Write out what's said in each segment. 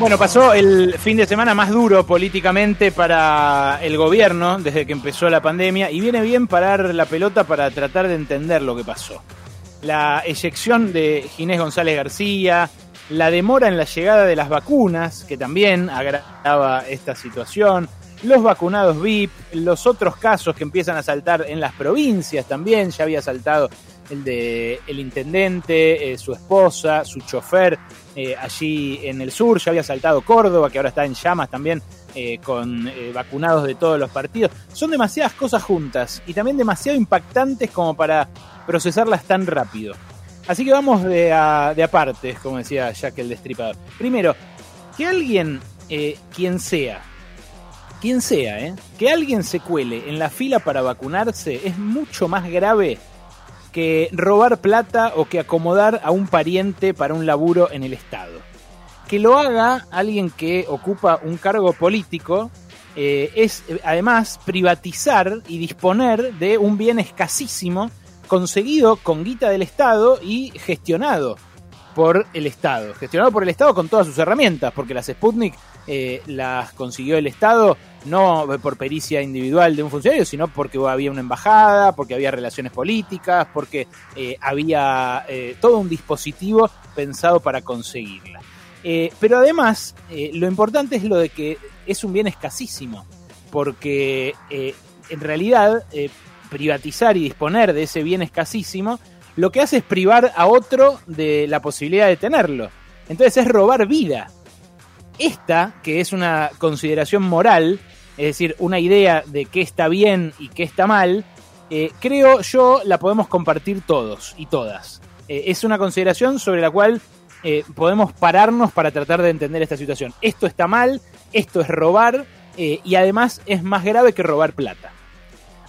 Bueno, pasó el fin de semana más duro políticamente para el gobierno desde que empezó la pandemia y viene bien parar la pelota para tratar de entender lo que pasó. La eyección de Ginés González García, la demora en la llegada de las vacunas, que también agravaba esta situación, los vacunados VIP, los otros casos que empiezan a saltar en las provincias también, ya había saltado el de el intendente, eh, su esposa, su chofer eh, allí en el sur, ya había saltado Córdoba, que ahora está en llamas también eh, con vacunados de todos los partidos. Son demasiadas cosas juntas y también demasiado impactantes como para procesarlas tan rápido. Así que vamos de a, de como decía Jack el Destripador. Primero, que alguien, quien sea, quien sea, ¿eh? que alguien se cuele en la fila para vacunarse es mucho más grave que robar plata o que acomodar a un pariente para un laburo en el Estado. Que lo haga alguien que ocupa un cargo político eh, es además privatizar y disponer de un bien escasísimo conseguido con guita del Estado y gestionado por el Estado. Gestionado por el Estado con todas sus herramientas, porque las Sputnik eh, las consiguió el Estado no por pericia individual de un funcionario, sino porque había una embajada, porque había relaciones políticas, porque eh, había eh, todo un dispositivo pensado para conseguirla. pero además, lo importante es lo de que es un bien escasísimo, porque en realidad privatizar y disponer de ese bien escasísimo lo que hace es privar a otro de la posibilidad de tenerlo. Entonces es robar vida. Esta, que es una consideración moral, es decir, una idea de qué está bien y qué está mal, eh, creo yo la podemos compartir todos y todas. Eh, es una consideración sobre la cual eh, podemos pararnos para tratar de entender esta situación. Esto está mal, esto es robar y además es más grave que robar plata.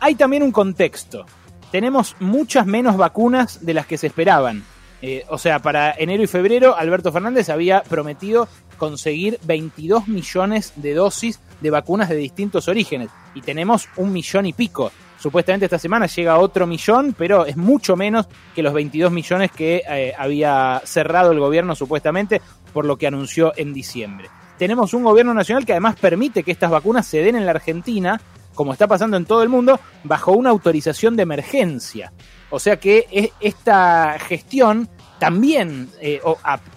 Hay también un contexto tenemos muchas menos vacunas de las que se esperaban. Eh, o sea, para enero y febrero Alberto Fernández había prometido conseguir 22 millones de dosis de vacunas de distintos orígenes y tenemos un millón y pico. Supuestamente esta semana llega otro millón, pero es mucho menos que los 22 millones que eh, había cerrado el gobierno supuestamente por lo que anunció en diciembre. Tenemos un gobierno nacional que además permite que estas vacunas se den en la Argentina como está pasando en todo el mundo, bajo una autorización de emergencia. O sea que esta gestión también eh,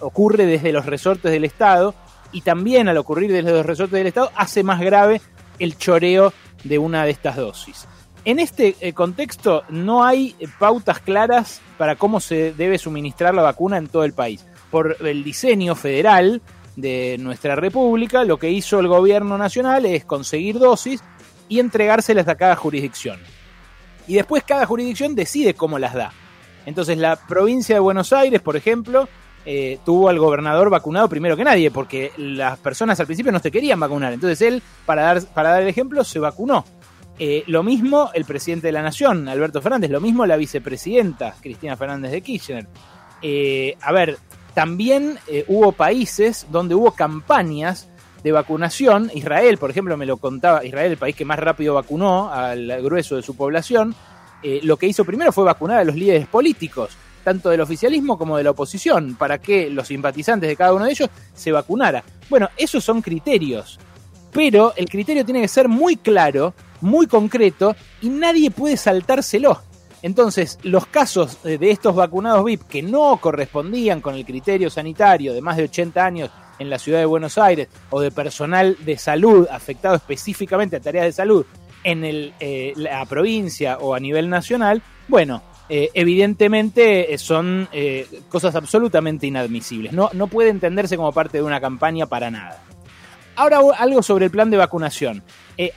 ocurre desde los resortes del Estado y también al ocurrir desde los resortes del Estado hace más grave el choreo de una de estas dosis. En este eh, contexto no hay pautas claras para cómo se debe suministrar la vacuna en todo el país. Por el diseño federal de nuestra república, lo que hizo el gobierno nacional es conseguir dosis y entregárselas a cada jurisdicción. Y después cada jurisdicción decide cómo las da. Entonces la provincia de Buenos Aires, por ejemplo, eh, tuvo al gobernador vacunado primero que nadie, porque las personas al principio no se querían vacunar. Entonces él, para dar, para dar el ejemplo, se vacunó. Eh, lo mismo el presidente de la Nación, Alberto Fernández, lo mismo la vicepresidenta, Cristina Fernández de Kirchner. Eh, a ver, también hubo países donde hubo campañas de vacunación. Israel, por ejemplo, me lo contaba, Israel, el país que más rápido vacunó al grueso de su población, eh, lo que hizo primero fue vacunar a los líderes políticos, tanto del oficialismo como de la oposición, para que los simpatizantes de cada uno de ellos se vacunara. Bueno, esos son criterios, pero el criterio tiene que ser muy claro, muy concreto, y nadie puede saltárselo. Entonces, los casos de estos vacunados VIP que no correspondían con el criterio sanitario de más de 80 años en la ciudad de Buenos Aires o de personal de salud afectado específicamente a tareas de salud en el, eh, la provincia o a nivel nacional, bueno, eh, evidentemente eh, son cosas absolutamente inadmisibles. No, no puede entenderse como parte de una campaña para nada. Ahora algo sobre el plan de vacunación.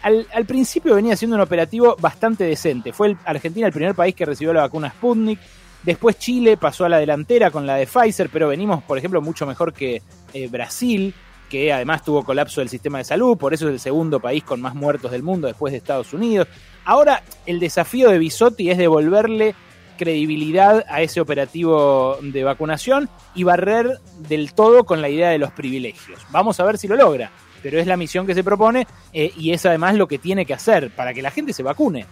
Al, principio venía siendo un operativo bastante decente. Fue Argentina el primer país que recibió la vacuna Sputnik. Después Chile pasó a la delantera con la de Pfizer, pero venimos, por ejemplo, mucho mejor que eh, Brasil, que además tuvo colapso del sistema de salud, por eso es el segundo país con más muertos del mundo después de Estados Unidos. Ahora el desafío de Bisotti es devolverle credibilidad a ese operativo de vacunación y barrer del todo con la idea de los privilegios. Vamos a ver si lo logra, pero es la misión que se propone eh, y es además lo que tiene que hacer para que la gente se vacune.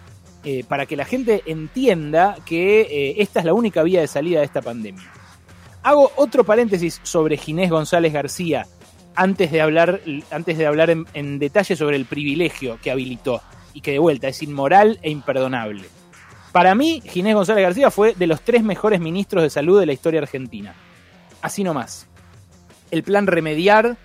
Eh, para que la gente entienda que eh, esta es la única vía de salida de esta pandemia. Hago otro paréntesis sobre Ginés González García. antes de hablar, antes de hablar en, detalle sobre el privilegio que habilitó y que de vuelta es inmoral e imperdonable. Para mí, Ginés González García fue de los tres mejores ministros de salud de la historia argentina. Así nomás. El plan remediar,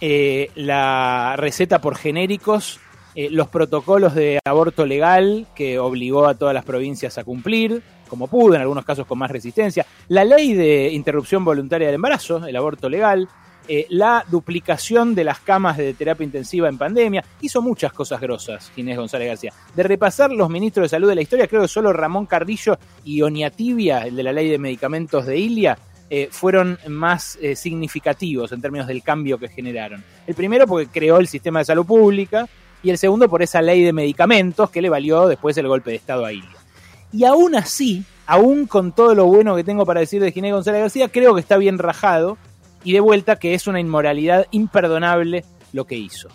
eh, la receta por genéricos, eh, los protocolos de aborto legal que obligó a todas las provincias a cumplir, como pudo, en algunos casos con más resistencia, la ley de interrupción voluntaria del embarazo, el aborto legal, eh, la duplicación de las camas de terapia intensiva en pandemia, hizo muchas cosas grosas Ginés González García. De repasar los ministros de salud de la historia, creo que solo Ramón Carrillo y Oniatibia, el de la ley de medicamentos de Ilia, eh, fueron más significativos en términos del cambio que generaron. El primero porque creó el sistema de salud pública y el segundo por esa ley de medicamentos que le valió después el golpe de Estado a Ilia. Y aún así, aún con todo lo bueno que tengo para decir de Ginés González García, creo que está bien rajado y de vuelta que es una inmoralidad imperdonable lo que hizo.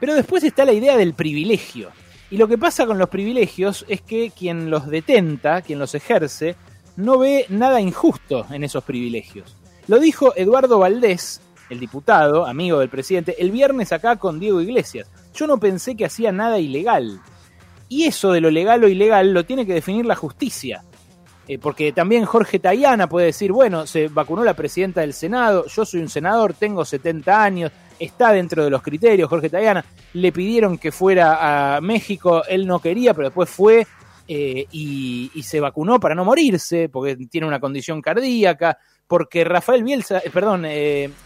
Pero después está la idea del privilegio. Y lo que pasa con los privilegios es que quien los detenta, quien los ejerce, no ve nada injusto en esos privilegios. Lo dijo Eduardo Valdés, el diputado, amigo del presidente, el viernes acá con Diego Iglesias. Yo no pensé que hacía nada ilegal. Y eso de lo legal o ilegal lo tiene que definir la justicia. Eh, porque también Jorge Tayana puede decir, bueno, se vacunó la presidenta del Senado, yo soy un senador, tengo 70 años, está dentro de los criterios, Jorge Tayana, le pidieron que fuera a México, él no quería, pero después fue eh, y, se vacunó para no morirse, porque tiene una condición cardíaca, porque Rafael Bielsa, eh, perdón,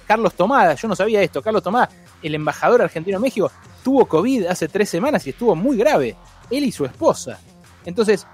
Carlos Tomada, yo no sabía esto, Carlos Tomada, el embajador argentino en México, tuvo COVID hace tres semanas y estuvo muy grave, él y su esposa. Entonces,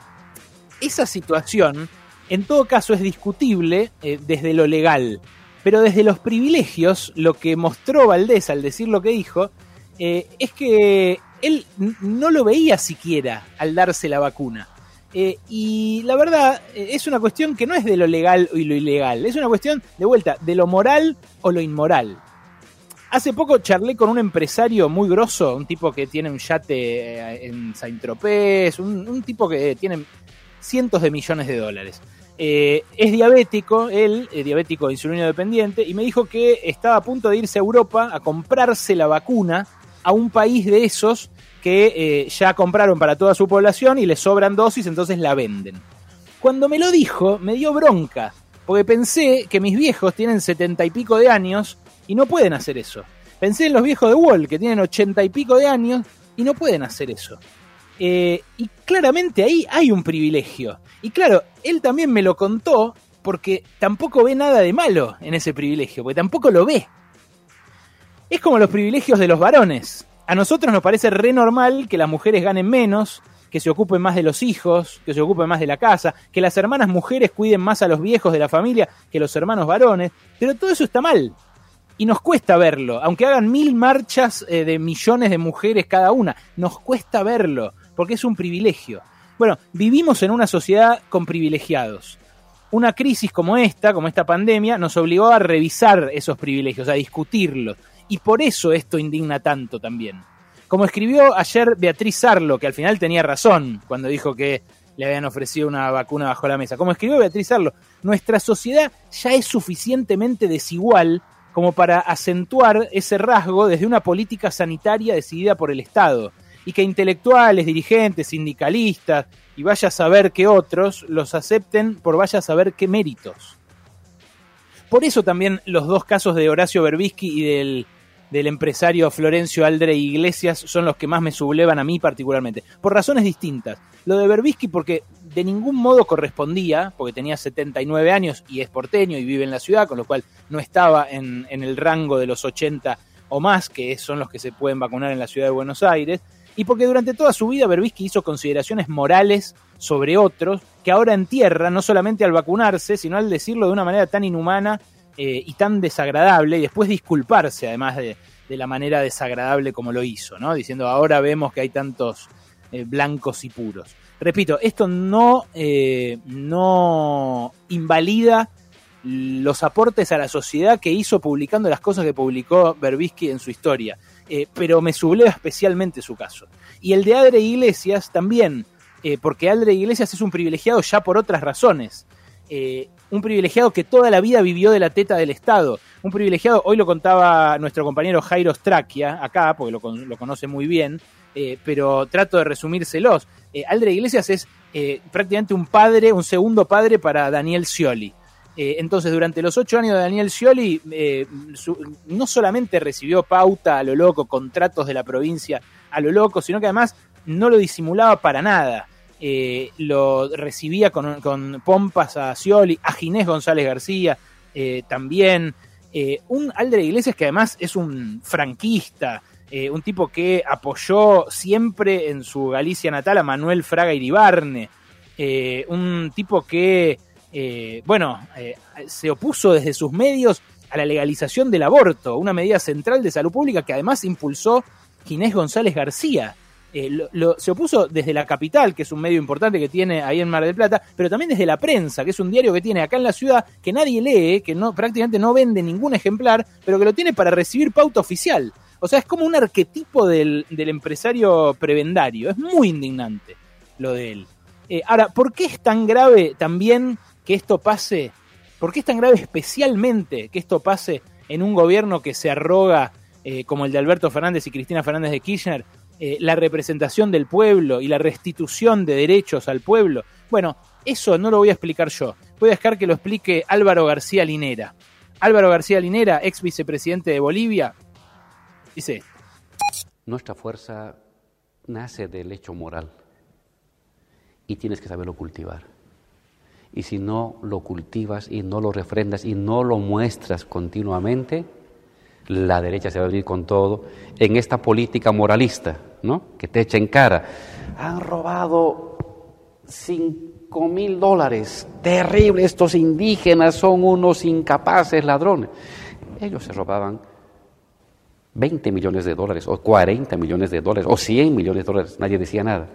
esa situación, en todo caso, es discutible eh, desde lo legal. Pero desde los privilegios, lo que mostró Valdés al decir lo que dijo, eh, es que él no lo veía siquiera al darse la vacuna. Eh, y la verdad, es una cuestión que no es de lo legal y lo ilegal, es una cuestión, de vuelta, de lo moral o lo inmoral. Hace poco charlé con un empresario muy grosso, un tipo que tiene un yate en Saint-Tropez, un, tipo que tiene cientos de millones de dólares. Eh, es diabético, él, eh, diabético insulino dependiente, y me dijo que estaba a punto de irse a Europa a comprarse la vacuna a un país de esos que eh, ya compraron para toda su población y le sobran dosis, entonces la venden. Cuando me lo dijo, me dio bronca, porque pensé que mis viejos tienen setenta y pico de años y no pueden hacer eso. Pensé en los viejos de Wall, que tienen ochenta y pico de años y no pueden hacer eso. Eh, y claramente ahí hay un privilegio. Y claro, él también me lo contó porque tampoco ve nada de malo en ese privilegio, porque tampoco lo ve. Es como los privilegios de los varones. A nosotros nos parece re normal que las mujeres ganen menos, que se ocupen más de los hijos, que se ocupen más de la casa, que las hermanas mujeres cuiden más a los viejos de la familia que los hermanos varones, pero todo eso está mal. Y nos cuesta verlo, aunque hagan mil marchas eh, de millones de mujeres cada una, nos cuesta verlo porque es un privilegio. Bueno, vivimos en una sociedad con privilegiados. Una crisis como esta, como esta pandemia, nos obligó a revisar esos privilegios, a discutirlos. Y por eso esto indigna tanto también. Como escribió ayer Beatriz Arlo, que al final tenía razón cuando dijo que le habían ofrecido una vacuna bajo la mesa. Como escribió Beatriz Arlo, nuestra sociedad ya es suficientemente desigual como para acentuar ese rasgo desde una política sanitaria decidida por el Estado y que intelectuales, dirigentes, sindicalistas y vaya a saber que otros los acepten por vaya a saber qué méritos. Por eso también los dos casos de Horacio Berbisky y del, del empresario Florencio Aldre Iglesias son los que más me sublevan a mí particularmente, por razones distintas. Lo de Berbisky porque de ningún modo correspondía, porque tenía 79 años y es porteño y vive en la ciudad, con lo cual no estaba en, en el rango de los 80 o más, que son los que se pueden vacunar en la ciudad de Buenos Aires, y porque durante toda su vida Berbisky hizo consideraciones morales sobre otros que ahora entierra no solamente al vacunarse, sino al decirlo de una manera tan inhumana eh, y tan desagradable y después disculparse además de, la manera desagradable como lo hizo, ¿no? Diciendo ahora vemos que hay tantos eh, blancos y puros. Repito, esto no, eh, no invalida los aportes a la sociedad que hizo publicando las cosas que publicó Berbisky en su historia. Pero me subleva especialmente su caso. Y el de Adre Iglesias también, porque Adre Iglesias es un privilegiado ya por otras razones. Eh, un privilegiado que toda la vida vivió de la teta del Estado, un privilegiado, hoy lo contaba nuestro compañero Jairo Straquia, acá, porque lo, lo conoce muy bien, eh, pero trato de resumírselos. Eh, Aldre Iglesias es prácticamente un padre, un segundo padre para Daniel Scioli. entonces, durante los ocho años de Daniel Scioli, no solamente recibió pauta a lo loco, contratos de la provincia a lo loco, sino que además no lo disimulaba para nada. Lo recibía con, pompas a Scioli, a Ginés González García también. un Aldre Iglesias que además es un franquista, eh, un tipo que apoyó siempre en su Galicia natal a Manuel Fraga Iribarne, eh, un tipo que, eh, bueno, se opuso desde sus medios a la legalización del aborto, una medida central de salud pública que además impulsó Ginés González García. Se opuso desde la capital, que es un medio importante que tiene ahí en Mar del Plata, pero también desde la prensa, que es un diario que tiene acá en la ciudad, que nadie lee, que prácticamente no vende ningún ejemplar, pero que lo tiene para recibir pauta oficial. O sea, es como un arquetipo del, empresario prebendario. Es muy indignante lo de él. Eh, ahora, ¿por qué es tan grave también que esto pase? ¿Por qué es tan grave especialmente que esto pase en un gobierno que se arroga, eh, como el de Alberto Fernández y Cristina Fernández de Kirchner, eh, la representación del pueblo y la restitución de derechos al pueblo? Bueno, eso no lo voy a explicar yo. Voy a dejar que lo explique Álvaro García Linera. Álvaro García Linera, ex vicepresidente de Bolivia, Dice Nuestra fuerza nace del hecho moral y tienes que saberlo cultivar. Y si no lo cultivas y no lo refrendas y no lo muestras continuamente, la derecha se va a venir con todo en esta política moralista, ¿no? Que te echa en cara. Han robado cinco mil dólares. Terrible, estos indígenas son unos incapaces ladrones. Ellos se robaban 20 millones de dólares, o 40 millones de dólares, o 100 millones de dólares, nadie decía nada.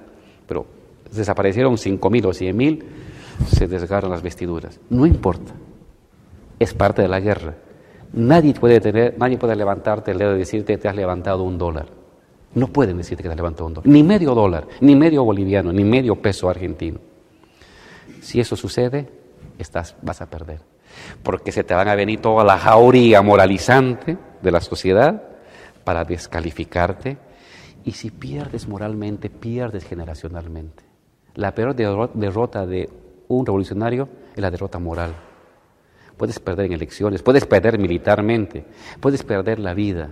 Pero desaparecieron 5 mil o 100 mil, se desgarran las vestiduras. No importa, es parte de la guerra. Nadie puede, tener, nadie puede levantarte el dedo y decirte te has levantado un dólar. No pueden decirte que te has levantado un dólar, ni medio dólar, ni medio boliviano, ni medio peso argentino. Si eso sucede, estás, vas a perder. Porque se te van a venir toda la jauría moralizante de la sociedad para descalificarte. Y si pierdes moralmente, pierdes generacionalmente. La peor derrota de un revolucionario es la derrota moral. Puedes perder en elecciones, puedes perder militarmente, puedes perder la vida,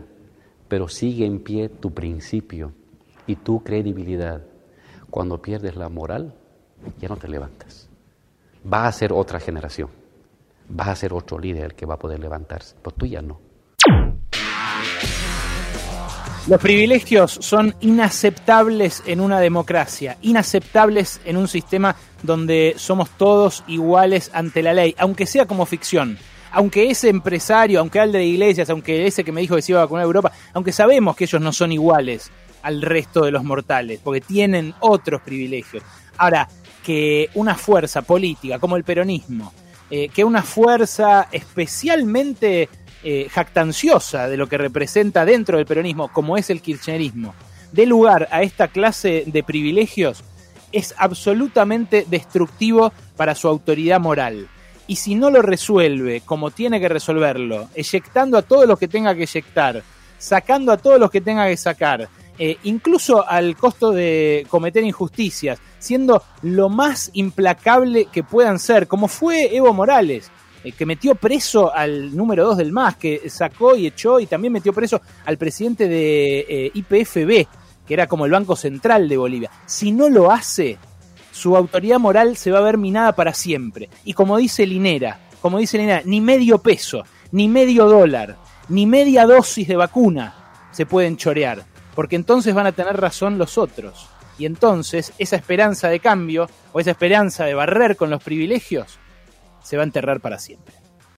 pero sigue en pie tu principio y tu credibilidad. Cuando pierdes la moral, ya no te levantas. Va a ser otra generación, va a ser otro líder el que va a poder levantarse, pero tú ya no. Los privilegios son inaceptables en una democracia, inaceptables en un sistema donde somos todos iguales ante la ley, aunque sea como ficción. Aunque ese empresario, aunque al de iglesias, aunque ese que me dijo que se iba a vacunar a Europa, aunque sabemos que ellos no son iguales al resto de los mortales, porque tienen otros privilegios. Ahora, que una fuerza política como el peronismo, eh, que una fuerza especialmente eh, jactanciosa de lo que representa dentro del peronismo, como es el kirchnerismo, dé lugar a esta clase de privilegios, es absolutamente destructivo para su autoridad moral. Y si no lo resuelve como tiene que resolverlo, eyectando a todos los que tenga que eyectar, sacando a todos los que tenga que sacar, eh, incluso al costo de cometer injusticias, siendo lo más implacable que puedan ser, como fue Evo Morales, eh, que metió preso al número 2 del MAS, que sacó y echó y también metió preso al presidente de eh, IPFB, que era como el Banco Central de Bolivia. Si no lo hace, su autoridad moral se va a ver minada para siempre. Y como dice Linera, como dice Linera, ni medio peso, ni medio dólar, ni media dosis de vacuna se pueden chorear, porque entonces van a tener razón los otros. Y entonces esa esperanza de cambio o esa esperanza de barrer con los privilegios se va a enterrar para siempre.